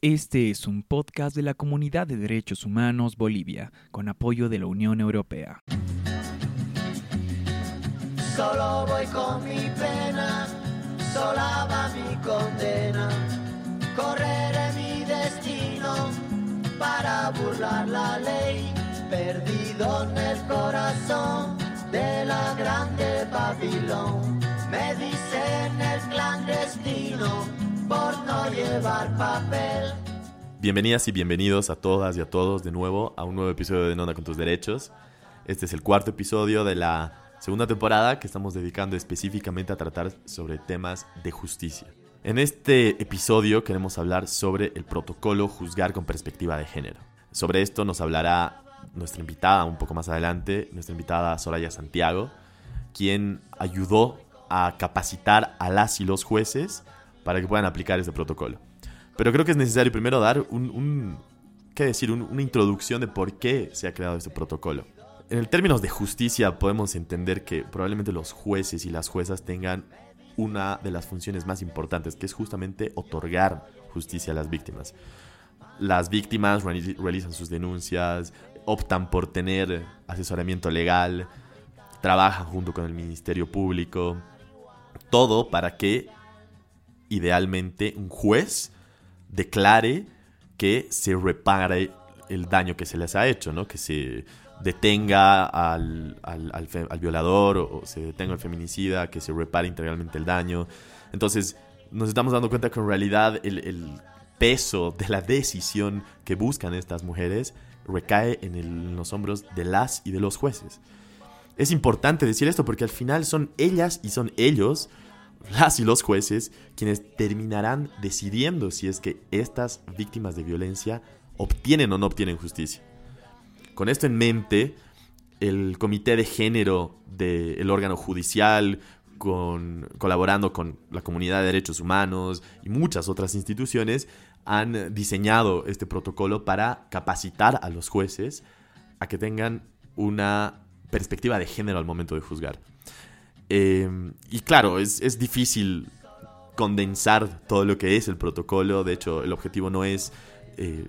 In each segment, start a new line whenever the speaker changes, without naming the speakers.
Este es un podcast de la Comunidad de Derechos Humanos Bolivia, con apoyo de la Unión Europea.
Solo voy con mi pena, sola va mi condena. Correré mi destino para burlar la ley, perdido en el corazón de la grande Babilón. Me dicen el clandestino por no llevar papel.
Bienvenidas y bienvenidos a todas y a todos de nuevo a un nuevo episodio de Nona con tus derechos. Este es el cuarto episodio de la segunda temporada que estamos dedicando específicamente a tratar sobre temas de justicia. En este episodio queremos hablar sobre el protocolo juzgar con perspectiva de género. Sobre esto nos hablará nuestra invitada un poco más adelante, nuestra invitada Soraya Santiago, quien ayudó a capacitar a las y los jueces para que puedan aplicar este protocolo. Pero creo que es necesario primero dar un, ¿qué decir? una introducción de por qué se ha creado este protocolo. En términos de justicia podemos entender que probablemente los jueces y las juezas tengan una de las funciones más importantes, que es justamente otorgar justicia a las víctimas. Las víctimas realizan sus denuncias, optan por tener asesoramiento legal, trabajan junto con el Ministerio Público, todo para que idealmente un juez declare que se repare el daño que se les ha hecho, ¿no? Que se detenga al, violador o, se detenga al feminicida, que se repare integralmente el daño. Entonces nos estamos dando cuenta que en realidad el, el peso de la decisión que buscan estas mujeres recae en, en los hombros de las y de los jueces. Es importante decir esto porque al final son ellas y son ellos las y los jueces quienes terminarán decidiendo si es que estas víctimas de violencia obtienen o no obtienen justicia. Con esto en mente, el Comité de Género del órgano judicial, con, colaborando con la Comunidad de Derechos Humanos y muchas otras instituciones, han diseñado este protocolo para capacitar a los jueces a que tengan una perspectiva de género al momento de juzgar. Em, y claro, es, es, difícil condensar todo lo que es el protocolo. De hecho, el objetivo no es, eh,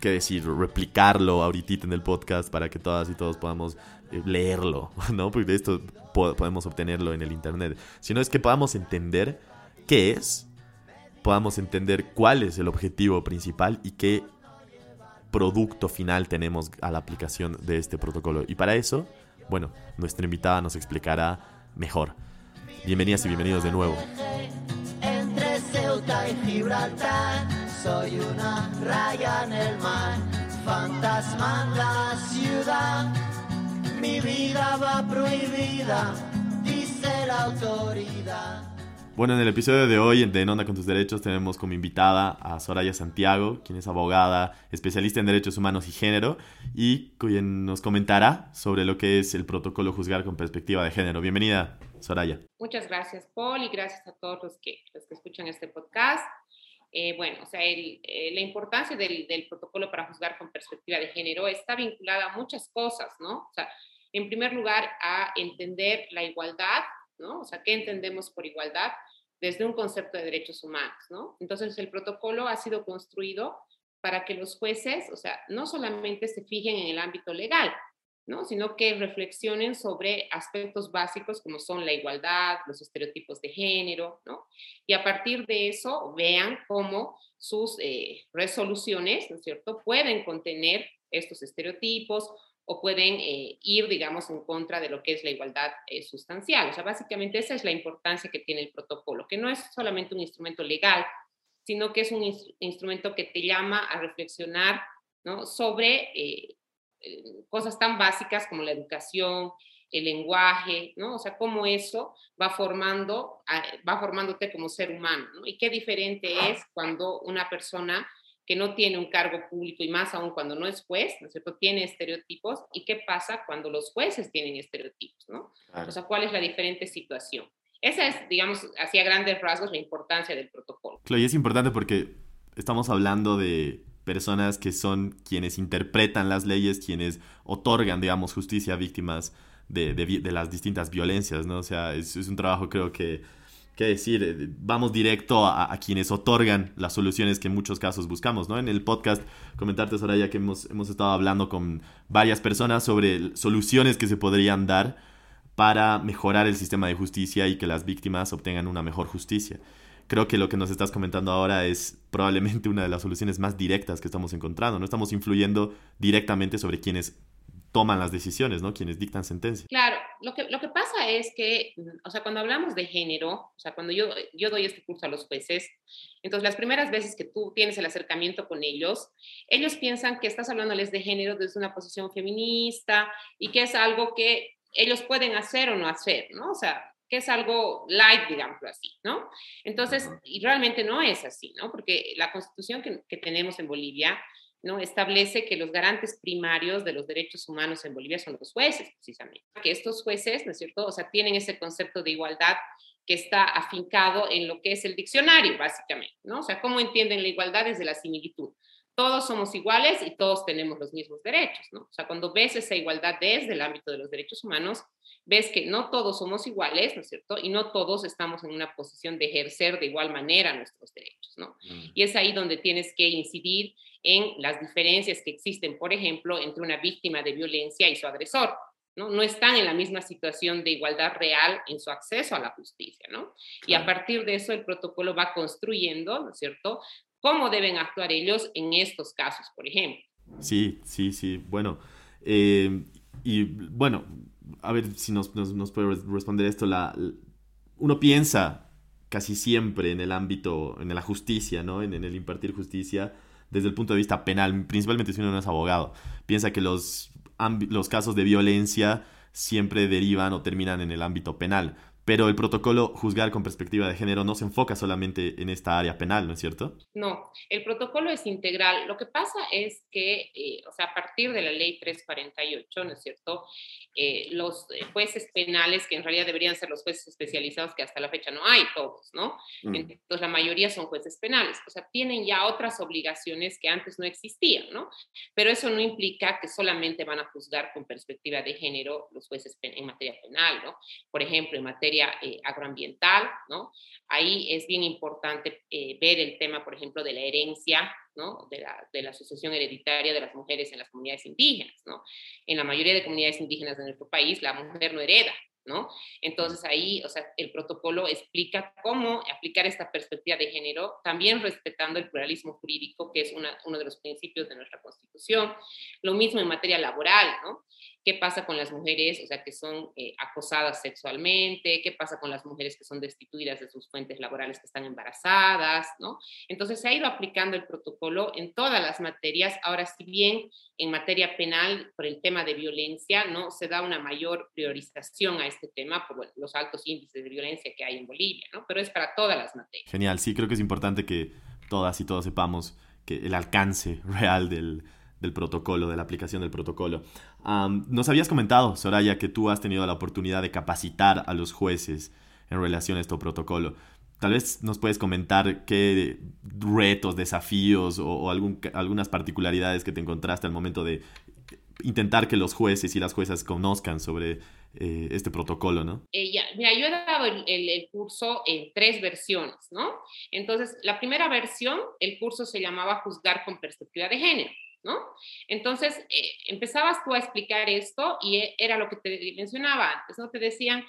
qué decir, replicarlo ahorita en el podcast para que todas y todos podamos eh, leerlo, ¿no? Porque de esto podemos obtenerlo en el internet. Sino es que podamos entender qué es, podamos entender cuál es el objetivo principal y qué producto final tenemos a la aplicación de este protocolo. Y para eso, bueno, nuestra invitada nos explicará mejor. Bienvenidas y bienvenidos de nuevo.
Entre Ceuta y Gibraltar, soy una raya en el mar, fantasma en la ciudad. Mi vida va prohibida, dice la autoridad.
Bueno, en el episodio de hoy de En Onda con tus Derechos tenemos como invitada a Soraya Santiago, quien es abogada, especialista en derechos humanos y género, y quien nos comentará sobre lo que es el protocolo juzgar con perspectiva de género. Bienvenida, Soraya.
Muchas gracias, Paul, y gracias a todos los que, los que escuchan este podcast. Eh, bueno, o sea, eh, la importancia del, del, protocolo para juzgar con perspectiva de género está vinculada a muchas cosas, ¿no? O sea, en primer lugar, a entender la igualdad, ¿no? O sea, ¿qué entendemos por igualdad? Desde un concepto de derechos humanos, ¿no? Entonces, el protocolo ha sido construido para que los jueces, o sea, no solamente se fijen en el ámbito legal, ¿no? Sino que reflexionen sobre aspectos básicos como son la igualdad, los estereotipos de género, ¿no? Y a partir de eso vean cómo sus eh, resoluciones, ¿no es cierto?, pueden contener estos estereotipos o pueden eh, ir, digamos, en contra de lo que es la igualdad eh, sustancial. O sea, básicamente esa es la importancia que tiene el protocolo, que no es solamente un instrumento legal, sino que es un instrumento que te llama a reflexionar ¿no? sobre eh, cosas tan básicas como la educación, el lenguaje, ¿no? O sea, cómo eso va formando, va formándote como ser humano, ¿no? Y qué diferente es cuando una persona que no tiene un cargo público y más aún cuando no es juez, ¿no es cierto?, tiene estereotipos. ¿Y qué pasa cuando los jueces tienen estereotipos, ¿no? O sea, ¿cuál es la diferente situación? Esa es, digamos, hacia grandes rasgos la importancia del protocolo.
Claro, y es importante porque estamos hablando de personas que son quienes interpretan las leyes, quienes otorgan, digamos, justicia a víctimas de, de, las distintas violencias, ¿no? O sea, es, es un trabajo creo que qué decir, eh, vamos directo a, quienes otorgan las soluciones que en muchos casos buscamos, ¿no? En el podcast, comentarte, Soraya, que hemos, hemos estado hablando con varias personas sobre soluciones que se podrían dar para mejorar el sistema de justicia y que las víctimas obtengan una mejor justicia. Creo que lo que nos estás comentando ahora es probablemente una de las soluciones más directas que estamos encontrando. No estamos influyendo directamente sobre quienes toman las decisiones, ¿no? Quienes dictan sentencia.
Claro, lo que, lo que pasa es que, o sea, cuando hablamos de género, o sea, cuando yo, yo doy este curso a los jueces, entonces las primeras veces que tú tienes el acercamiento con ellos, ellos piensan que estás hablándoles de género desde una posición feminista y que es algo que ellos pueden hacer o no hacer, ¿no? O sea, que es algo light, digámoslo así, ¿no? Entonces, y realmente no es así, ¿no? Porque la constitución que, que, tenemos en Bolivia, ¿no? Establece que los garantes primarios de los derechos humanos en Bolivia son los jueces, precisamente. Que estos jueces, ¿no es cierto? O sea, tienen ese concepto de igualdad que está afincado en lo que es el diccionario, básicamente, ¿no? O sea, ¿cómo entienden la igualdad desde la similitud? Todos somos iguales y todos tenemos los mismos derechos, ¿no? O sea, cuando ves esa igualdad desde el ámbito de los derechos humanos, ves que no todos somos iguales, ¿no es cierto? Y no todos estamos en una posición de ejercer de igual manera nuestros derechos, ¿no? Mm. Y es ahí donde tienes que incidir en las diferencias que existen, por ejemplo, entre una víctima de violencia y su agresor. ¿no? no están en la misma situación de igualdad real en su acceso a la justicia, ¿no? Y a partir de eso el protocolo va construyendo, ¿no es cierto?, cómo deben actuar ellos en estos casos, por ejemplo.
Sí, sí, sí. Bueno, eh, y bueno, a ver si nos, nos, puede responder esto. La, uno piensa casi siempre en el ámbito, en la justicia, ¿no? En, en, el impartir justicia desde el punto de vista penal, principalmente si uno no es abogado. Piensa que los, los casos de violencia siempre derivan o terminan en el ámbito penal. Pero el protocolo juzgar con perspectiva de género no se enfoca solamente en esta área penal, ¿no es cierto?
No, el protocolo es integral. Lo que pasa es que, eh, o sea, a partir de la ley 348, ¿no es cierto? Eh, los eh, jueces penales, que en realidad deberían ser los jueces especializados, que hasta la fecha no hay todos, ¿no? Mm. Entonces, la mayoría son jueces penales. O sea, tienen ya otras obligaciones que antes no existían, ¿no? Pero eso no implica que solamente van a juzgar con perspectiva de género los jueces en materia penal, ¿no? Por ejemplo, en materia eh, agroambiental, ¿no? Ahí es bien importante eh, ver el tema, por ejemplo, de la herencia, ¿no? De la, de sucesión hereditaria de las mujeres en las comunidades indígenas, ¿no? En la mayoría de comunidades indígenas de nuestro país, la mujer no hereda, ¿no? Entonces ahí, o sea, el protocolo explica cómo aplicar esta perspectiva de género, también respetando el pluralismo jurídico, que es uno de los principios de nuestra Constitución. Lo mismo en materia laboral, ¿no? Qué pasa con las mujeres, o sea, que son eh, acosadas sexualmente, qué pasa con las mujeres que son destituidas de sus fuentes laborales que están embarazadas, ¿no? Entonces se ha ido aplicando el protocolo en todas las materias. Ahora, si bien en materia penal, por el tema de violencia, ¿no? Se da una mayor priorización a este tema por los altos índices de violencia que hay en Bolivia, ¿no? Pero es para todas las materias.
Genial, sí, creo que es importante que todas y todos sepamos que el alcance real del del protocolo, de la aplicación del protocolo. nos habías comentado, Soraya, que tú has tenido la oportunidad de capacitar a los jueces en relación a este protocolo. Tal vez nos puedes comentar qué retos, desafíos o, algunas particularidades que te encontraste al momento de intentar que los jueces y las juezas conozcan sobre eh, este protocolo, ¿no?
Eh, mira, yo he dado el, el, curso en tres versiones, ¿no? Entonces, la primera versión, el curso se llamaba Juzgar con perspectiva de género. ¿No? Entonces, eh, empezabas tú a explicar esto y e, era lo que te mencionaba antes, ¿no? Te decían,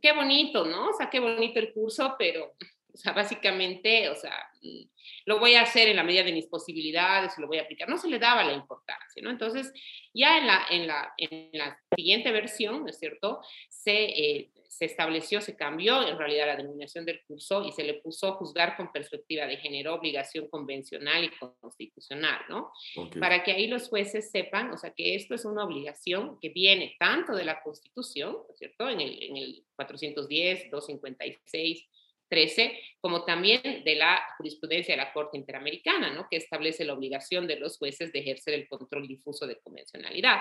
qué bonito, ¿no? O sea, qué bonito el curso, pero, o sea, básicamente, o sea, mm, lo voy a hacer en la medida de mis posibilidades, lo voy a aplicar. No se le daba la importancia, ¿no? Entonces, ya en la, en la, en la siguiente versión, ¿no es cierto? Se eh, se estableció, se cambió en realidad la denominación del curso y se le puso juzgar con perspectiva de género, obligación convencional y constitucional, ¿no? Para que ahí los jueces sepan, o sea, que esto es una obligación que viene tanto de la Constitución, ¿no es cierto? En el, en el 410, 256 13, como también de la jurisprudencia de la Corte Interamericana, ¿no? que establece la obligación de los jueces de ejercer el control difuso de convencionalidad.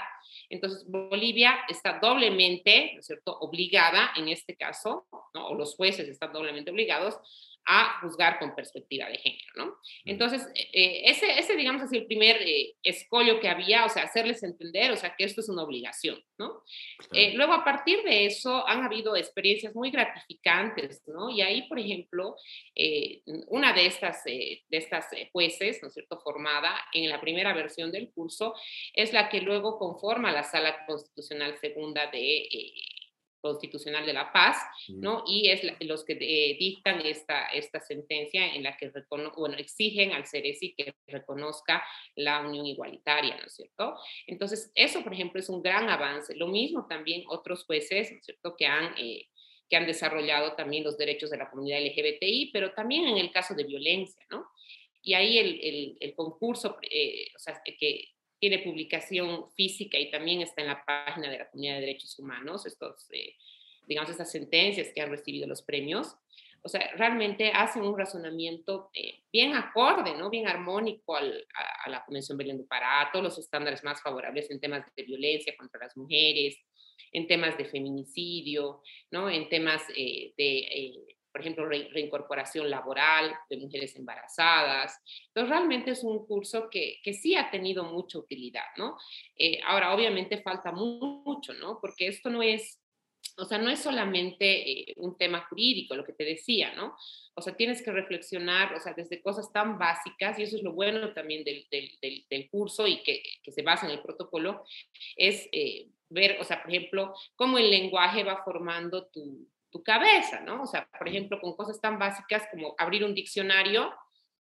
Entonces, Bolivia está doblemente, ¿no es cierto?, obligada en este caso, ¿no? o los jueces están doblemente obligados a juzgar con perspectiva de género, ¿no? Entonces, eh, ese, ese, digamos así, el primer eh, escollo que había, o sea, hacerles entender, o sea, que esto es una obligación, ¿no? Eh, luego, a partir de eso, han habido experiencias muy gratificantes, ¿no? Y ahí, por ejemplo, una de estas, de estas jueces, ¿no es cierto?, formada en la primera versión del curso, es la que luego conforma la Sala Constitucional Segunda de Constitucional de la Paz, ¿no? Y es los que eh, dictan esta, esta sentencia en la que bueno, exigen al CERESI que reconozca la unión igualitaria, ¿no es cierto? Entonces, eso, por ejemplo, es un gran avance. Lo mismo también otros jueces, ¿no es cierto?, que han... Eh, que han desarrollado también los derechos de la comunidad LGBTI, pero también en el caso de violencia, ¿no? Y ahí el, el, el concurso, eh, o sea, que tiene publicación física y también está en la página de la Comunidad de Derechos Humanos, estos, eh, digamos, estas sentencias que han recibido los premios. O sea, realmente hacen un razonamiento eh, bien acorde, ¿no? Bien armónico al, a, la Convención Belén do Pará, todos los estándares más favorables en temas de violencia contra las mujeres, en temas de feminicidio, ¿no? En temas eh, de por ejemplo, reincorporación laboral de mujeres embarazadas. Entonces, realmente es un curso que, que sí ha tenido mucha utilidad, ¿no? Eh, ahora, obviamente falta mucho, ¿no? Porque esto no es, o sea, no es solamente eh, un tema jurídico, lo que te decía, ¿no? O sea, tienes que reflexionar, o sea, desde cosas tan básicas, y eso es lo bueno también del, del, del, curso y que, que, se basa en el protocolo, es eh, ver, o sea, por ejemplo, cómo el lenguaje va formando tu, tu cabeza, ¿no? O sea, por ejemplo, con cosas tan básicas como abrir un diccionario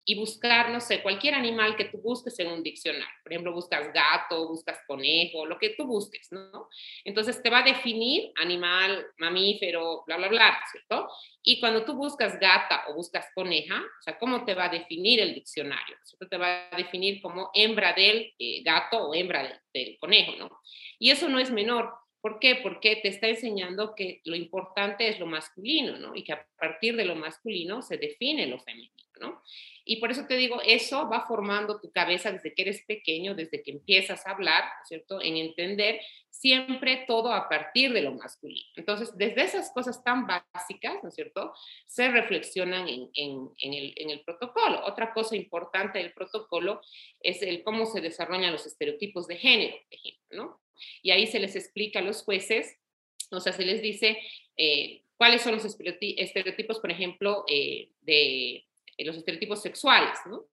y buscar, no sé, cualquier animal que tú busques en un diccionario. Por ejemplo, buscas gato, buscas conejo, lo que tú busques, ¿no? Entonces te va a definir animal, mamífero, bla, bla, bla, ¿cierto? Y cuando tú buscas gata o buscas coneja, o sea, ¿cómo te va a definir el diccionario? ¿cierto? Te va a definir como hembra del eh, gato o hembra del conejo, ¿no? Y eso no es menor. ¿Por qué? Porque te está enseñando que lo importante es lo masculino, ¿no? Y que a partir de lo masculino se define lo femenino, ¿no? Y por eso te digo, eso va formando tu cabeza desde que eres pequeño, desde que empiezas a hablar, ¿cierto? En entender siempre todo a partir de lo masculino. Entonces, desde esas cosas tan básicas, ¿no es cierto?, se reflexionan en, en, el, en, el, protocolo. Otra cosa importante del protocolo es el cómo se desarrollan los estereotipos de género, por ejemplo, ¿no? Y ahí se les explica a los jueces, o sea, se les dice eh, cuáles son los estereotipos, por ejemplo, eh, de los estereotipos sexuales, ¿no?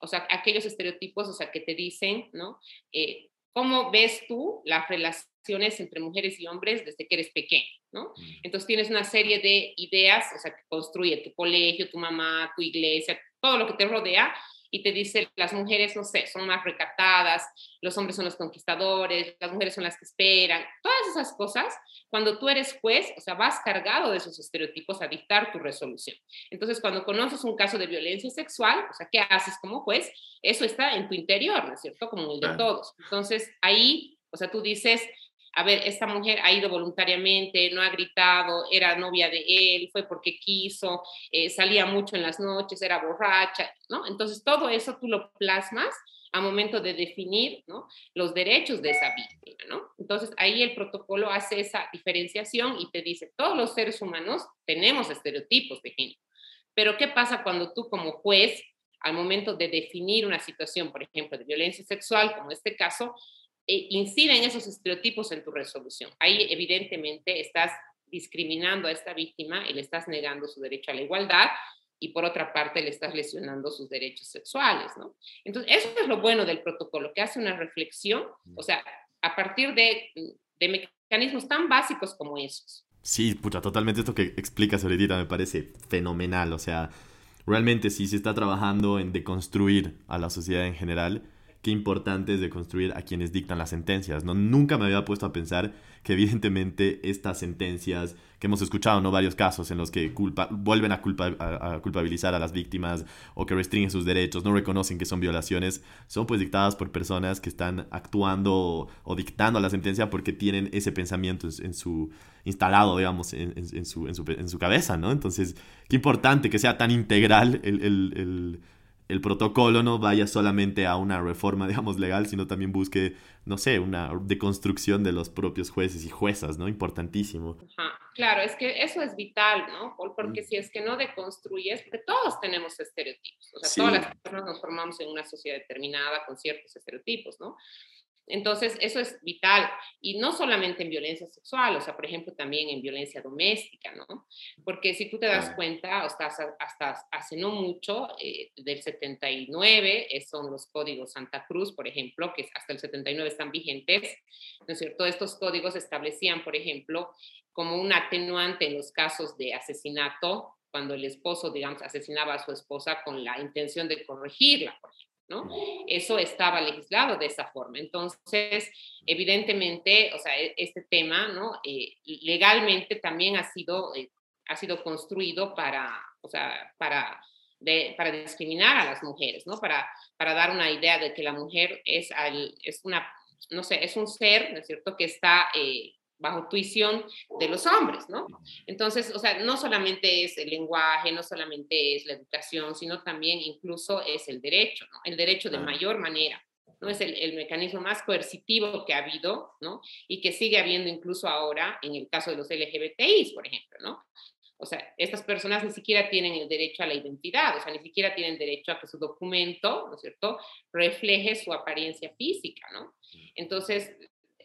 O sea, aquellos estereotipos, o sea, que te dicen, ¿no? Eh, ¿Cómo ves tú las relaciones entre mujeres y hombres desde que eres pequeño? ¿no? Mm. Entonces tienes una serie de ideas, o sea, que construye tu colegio, tu mamá, tu iglesia, todo lo que te rodea, y te dice las mujeres, no sé, son más recatadas, los hombres son los conquistadores, las mujeres son las que esperan, todas esas cosas, cuando tú eres juez, o sea, vas cargado de esos estereotipos a dictar tu resolución. Entonces, cuando conoces un caso de violencia sexual, o sea, ¿qué haces como juez? Eso está en tu interior, ¿no es cierto? Como el de todos. Entonces, ahí, o sea, tú dices, a ver, esta mujer ha ido voluntariamente, no ha gritado, era novia de él, fue porque quiso, eh, salía mucho en las noches, era borracha, ¿no? Entonces todo eso tú lo plasmas a momento de definir ¿no? los derechos de esa víctima, ¿no? Entonces ahí el protocolo hace esa diferenciación y te dice, todos los seres humanos tenemos estereotipos de género, pero ¿qué pasa cuando tú como juez, al momento de definir una situación, por ejemplo, de violencia sexual, como este caso, eh, inciden esos estereotipos en tu resolución. Ahí evidentemente estás discriminando a esta víctima y le estás negando su derecho a la igualdad y por otra parte le estás lesionando sus derechos sexuales, ¿no? Entonces, eso es lo bueno del protocolo, que hace una reflexión, o sea, a partir de, de mecanismos tan básicos como esos.
Sí, pucha, totalmente esto que explicas ahorita me parece fenomenal, o sea, realmente sí se está trabajando en deconstruir a la sociedad en general qué importante es de construir a quienes dictan las sentencias. ¿no? Nunca me había puesto a pensar que evidentemente estas sentencias que hemos escuchado, ¿no? Varios casos en los que culpa, vuelven a, culpa, a, culpabilizar a las víctimas o que restringen sus derechos, no reconocen que son violaciones, son pues dictadas por personas que están actuando o, dictando la sentencia porque tienen ese pensamiento en, su instalado, digamos, en, en, su, en, su, cabeza, ¿no? Entonces, qué importante que sea tan integral el protocolo no vaya solamente a una reforma, digamos, legal, sino también busque, no sé, una deconstrucción de los propios jueces y juezas, ¿no? Importantísimo.
Claro, es que eso es vital, ¿no? Porque si es que no deconstruyes, porque todos tenemos estereotipos, o sea, todas las personas nos formamos en una sociedad determinada con ciertos estereotipos, ¿no? Entonces, eso es vital. Y no solamente en violencia sexual, o sea, por ejemplo, también en violencia doméstica, ¿no? Porque si tú te das cuenta, hasta, hasta hace no mucho, eh, del 79, son los códigos Santa Cruz, por ejemplo, que hasta el 79 están vigentes, ¿no es cierto? Estos códigos establecían, por ejemplo, como un atenuante en los casos de asesinato, cuando el esposo, digamos, asesinaba a su esposa con la intención de corregirla, por ejemplo. ¿No? Eso estaba legislado de esa forma. Entonces, evidentemente, o sea, e, este tema, ¿no? Eh, legalmente también ha sido, eh, ha sido construido para, o sea, para, para discriminar a las mujeres, ¿no? Para, para dar una idea de que la mujer es, es una, no sé, es un ser, ¿no es cierto?, que está... Eh, bajo tuición de los hombres, ¿no? Entonces, o sea, no solamente es el lenguaje, no solamente es la educación, sino también incluso es el derecho, ¿no? El derecho de mayor manera, ¿no? Es el, el mecanismo más coercitivo que ha habido, ¿no? Y que sigue habiendo incluso ahora en el caso de los LGBTIs, por ejemplo, ¿no? O sea, estas personas ni siquiera tienen el derecho a la identidad, o sea, ni siquiera tienen derecho a que su documento, ¿no es cierto?, refleje su apariencia física, ¿no? Entonces,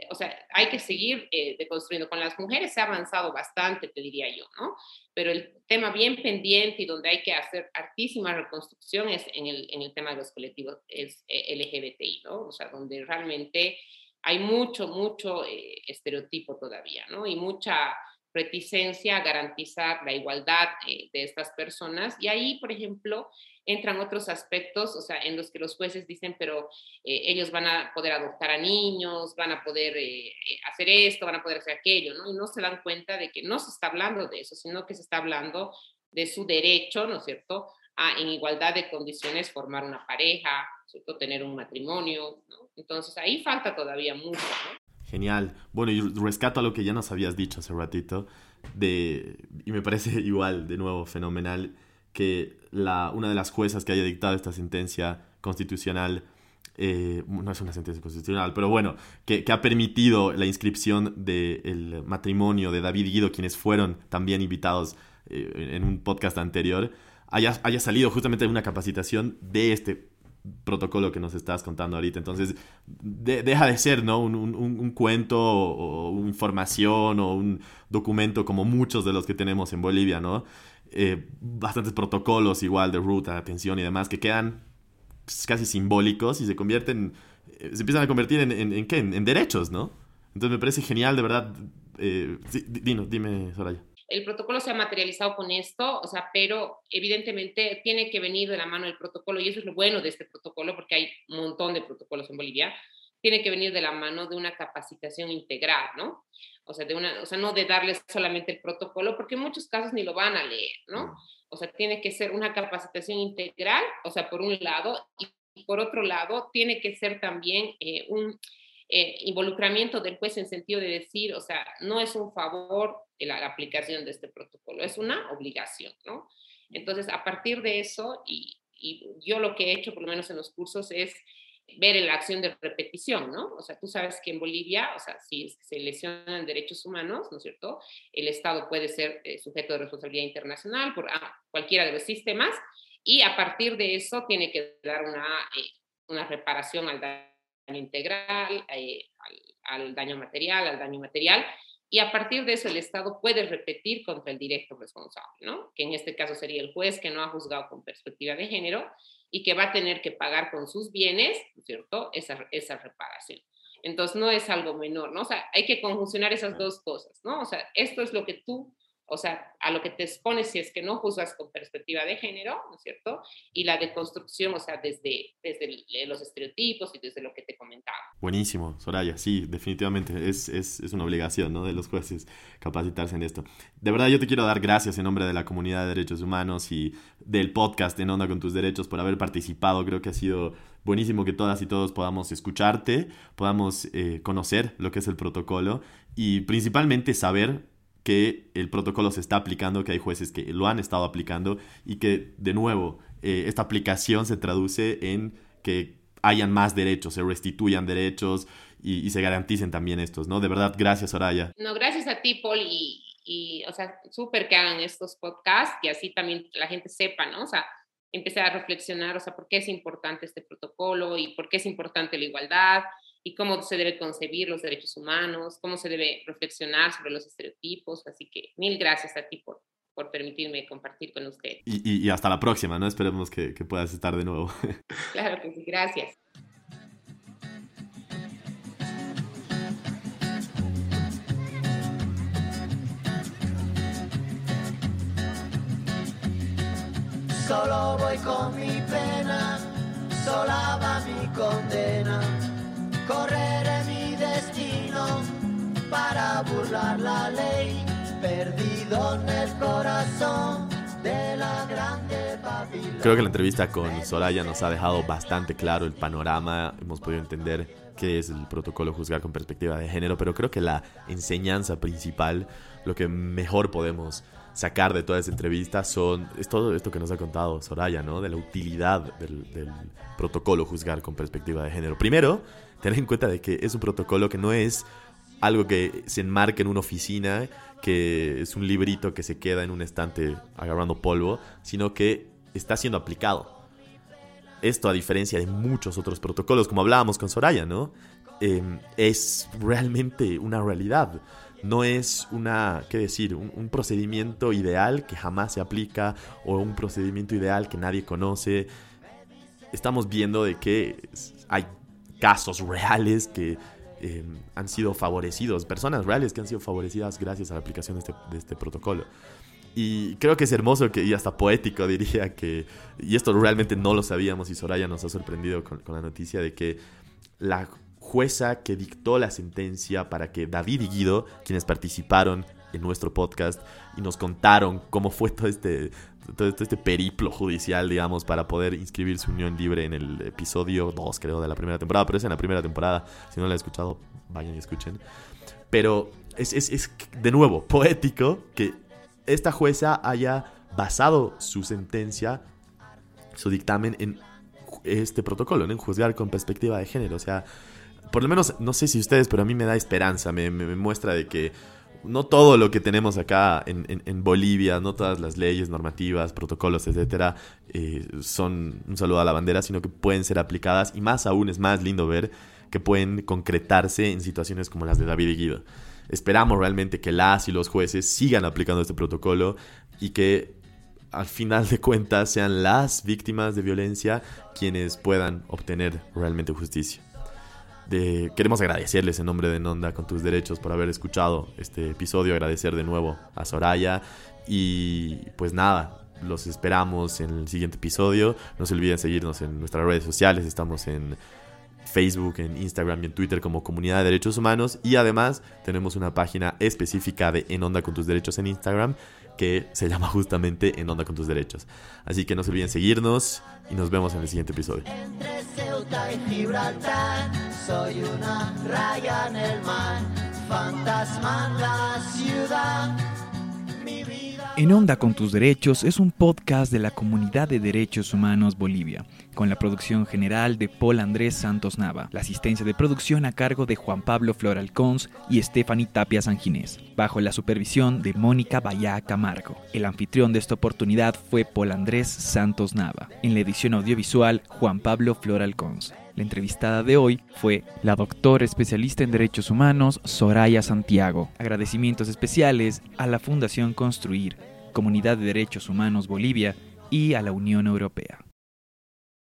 o sea, hay que seguir eh, deconstruyendo. Con las mujeres se ha avanzado bastante, te diría yo, ¿no? Pero el tema bien pendiente y donde hay que hacer altísima reconstrucción es en el, en el tema de los colectivos es eh, LGBTI, ¿no? O sea, donde realmente hay mucho, mucho eh, estereotipo todavía, ¿no? Y mucha reticencia a garantizar la igualdad eh, de estas personas. Y ahí, por ejemplo, entran otros aspectos, o sea, en los que los jueces dicen, pero eh, ellos van a poder adoptar a niños, van a poder eh, hacer esto, van a poder hacer aquello, ¿no? Y no se dan cuenta de que no se está hablando de eso, sino que se está hablando de su derecho, ¿no es cierto?, a en igualdad de condiciones formar una pareja, ¿cierto? tener un matrimonio, ¿no? Entonces ahí falta todavía mucho, ¿no?
Genial. Bueno, y rescato a lo que ya nos habías dicho hace ratito, de, y me parece igual, de nuevo, fenomenal, que la, una de las juezas que haya dictado esta sentencia constitucional, eh, no es una sentencia constitucional, pero bueno, que, ha permitido la inscripción del matrimonio de David y Guido, quienes fueron también invitados eh, en un podcast anterior, haya, haya salido justamente de una capacitación de este protocolo que nos estás contando ahorita. Entonces, deja de ser, ¿no? Un, un, cuento o, información o un documento como muchos de los que tenemos en Bolivia, ¿no? Eh, bastantes protocolos igual de ruta, atención y demás que quedan casi simbólicos y se convierten, eh, se empiezan a convertir en, en, ¿qué? En, derechos, ¿no? Entonces me parece genial, de verdad. Eh, dime, Soraya
el protocolo se ha materializado con esto, o sea, pero evidentemente tiene que venir de la mano del protocolo, y eso es lo bueno de este protocolo, porque hay un montón de protocolos en Bolivia, tiene que venir de la mano de una capacitación integral, ¿no? O sea, de una, o sea, no de darles solamente el protocolo, porque en muchos casos ni lo van a leer, ¿no? O sea, tiene que ser una capacitación integral, o sea, por un lado, y por otro lado, tiene que ser también eh, un eh, involucramiento del juez en sentido de decir, o sea, no es un favor la, aplicación de este protocolo, es una obligación, ¿no? Entonces, a partir de eso, y, yo lo que he hecho, por lo menos en los cursos, es ver la acción de repetición, ¿no? O sea, tú sabes que en Bolivia, o sea, si se lesionan derechos humanos, ¿no es cierto? El Estado puede ser eh, sujeto de responsabilidad internacional por ah, cualquiera de los sistemas y a partir de eso tiene que dar una, eh, una reparación al daño integral, eh, al, al, daño material, al daño material, y a partir de eso el Estado puede repetir contra el directo responsable, ¿no? Que en este caso sería el juez que no ha juzgado con perspectiva de género y que va a tener que pagar con sus bienes, ¿cierto? Esa, esa reparación. Entonces no es algo menor, ¿no? O sea, hay que conjuncionar esas dos cosas, ¿no? O sea, esto es lo que tú o sea, a lo que te expones si es que no juzgas con perspectiva de género, ¿no es cierto? Y la deconstrucción, o sea, desde, desde los estereotipos y desde lo que te comentaba.
Buenísimo, Soraya, sí, definitivamente, es, es, es, una obligación, ¿no? De los jueces capacitarse en esto. De verdad, yo te quiero dar gracias en nombre de la comunidad de derechos humanos y del podcast En Onda con tus Derechos por haber participado. Creo que ha sido buenísimo que todas y todos podamos escucharte, podamos eh, conocer lo que es el protocolo y principalmente saber que el protocolo se está aplicando, que hay jueces que lo han estado aplicando y que, de nuevo, eh, esta aplicación se traduce en que hayan más derechos, se restituyan derechos y, se garanticen también estos, ¿no? De verdad, gracias, Soraya.
No, gracias a ti, Paul, y, y, o sea, súper que hagan estos podcasts y así también la gente sepa, ¿no? O sea, empezar a reflexionar, o sea, por qué es importante este protocolo y por qué es importante la igualdad y cómo se debe concebir los derechos humanos, cómo se debe reflexionar sobre los estereotipos. Así que mil gracias a ti por, por permitirme compartir con usted.
Y, y, hasta la próxima, ¿no? Esperemos que, que puedas estar de nuevo.
Claro que sí, gracias.
Solo voy con mi pena, sola va mi condena. Correré mi destino para burlar la ley, perdido en el corazón de la grande Babilonia.
Creo que la entrevista con Soraya nos ha dejado bastante claro el panorama, hemos podido entender qué es el protocolo juzgar con perspectiva de género, pero creo que la enseñanza principal, lo que mejor podemos sacar de toda esa entrevista son, es todo esto que nos ha contado Soraya, ¿no? De la utilidad del, protocolo juzgar con perspectiva de género. Primero, tener en cuenta de que es un protocolo que no es algo que se enmarque en una oficina, que es un librito que se queda en un estante agarrando polvo, sino que está siendo aplicado. Esto a diferencia de muchos otros protocolos, como hablábamos con Soraya, ¿no? Em, es realmente una realidad no es una, ¿qué decir? Un, procedimiento ideal que jamás se aplica o un procedimiento ideal que nadie conoce. Estamos viendo de que hay casos reales que em, han sido favorecidos, personas reales que han sido favorecidas gracias a la aplicación de este, este protocolo. Y creo que es hermoso que, y hasta poético diría que, y esto realmente no lo sabíamos y Soraya nos ha sorprendido con la noticia de que la jueza que dictó la sentencia para que David y Guido, quienes participaron en nuestro podcast y nos contaron cómo fue todo este, todo este periplo judicial, digamos, para poder inscribir su unión libre en el episodio 2, creo, de la primera temporada. Pero es en la primera temporada. Si no la han escuchado, vayan y escuchen. Pero es, es, es de nuevo poético que esta jueza haya basado su sentencia, su dictamen en este protocolo, en juzgar con perspectiva de género. O sea, por lo menos, no sé si ustedes, pero a mí me da esperanza, me, muestra de que no todo lo que tenemos acá en, Bolivia, no todas las leyes, normativas, protocolos, etcétera, eh, son un saludo a la bandera, sino que pueden ser aplicadas y más aún es más lindo ver que pueden concretarse en situaciones como las de David y Guido. Esperamos realmente que las y los jueces sigan aplicando este protocolo y que al final de cuentas sean las víctimas de violencia quienes puedan obtener realmente justicia queremos agradecerles en nombre de Nonda con tus derechos por haber escuchado este episodio, agradecer de nuevo a Soraya y pues nada, los esperamos en el siguiente episodio. No se olviden seguirnos en nuestras redes sociales, estamos en Facebook, en Instagram y en Twitter como Comunidad de Derechos Humanos y además tenemos una página específica de En Onda con tus derechos en Instagram que se llama justamente En Onda con tus derechos. Así que no se olviden seguirnos y nos vemos en el siguiente episodio.
Entre Ceuta y Gibraltar, soy una raya en el mar, fantasma la ciudad.
En Onda con tus derechos es un podcast de la Comunidad de Derechos Humanos Bolivia, con la producción general de Paul Andrés Santos Nava, la asistencia de producción a cargo de Juan Pablo Floralcons y Stephanie Tapia Sanginés, bajo la supervisión de Mónica Bayá Camargo. El anfitrión de esta oportunidad fue Paul Andrés Santos Nava. En la edición audiovisual, Juan Pablo Floralcons. La entrevistada de hoy fue la doctora especialista en derechos humanos Soraya Santiago. Agradecimientos especiales a la Fundación Construir, Comunidad de Derechos Humanos Bolivia y a la Unión Europea.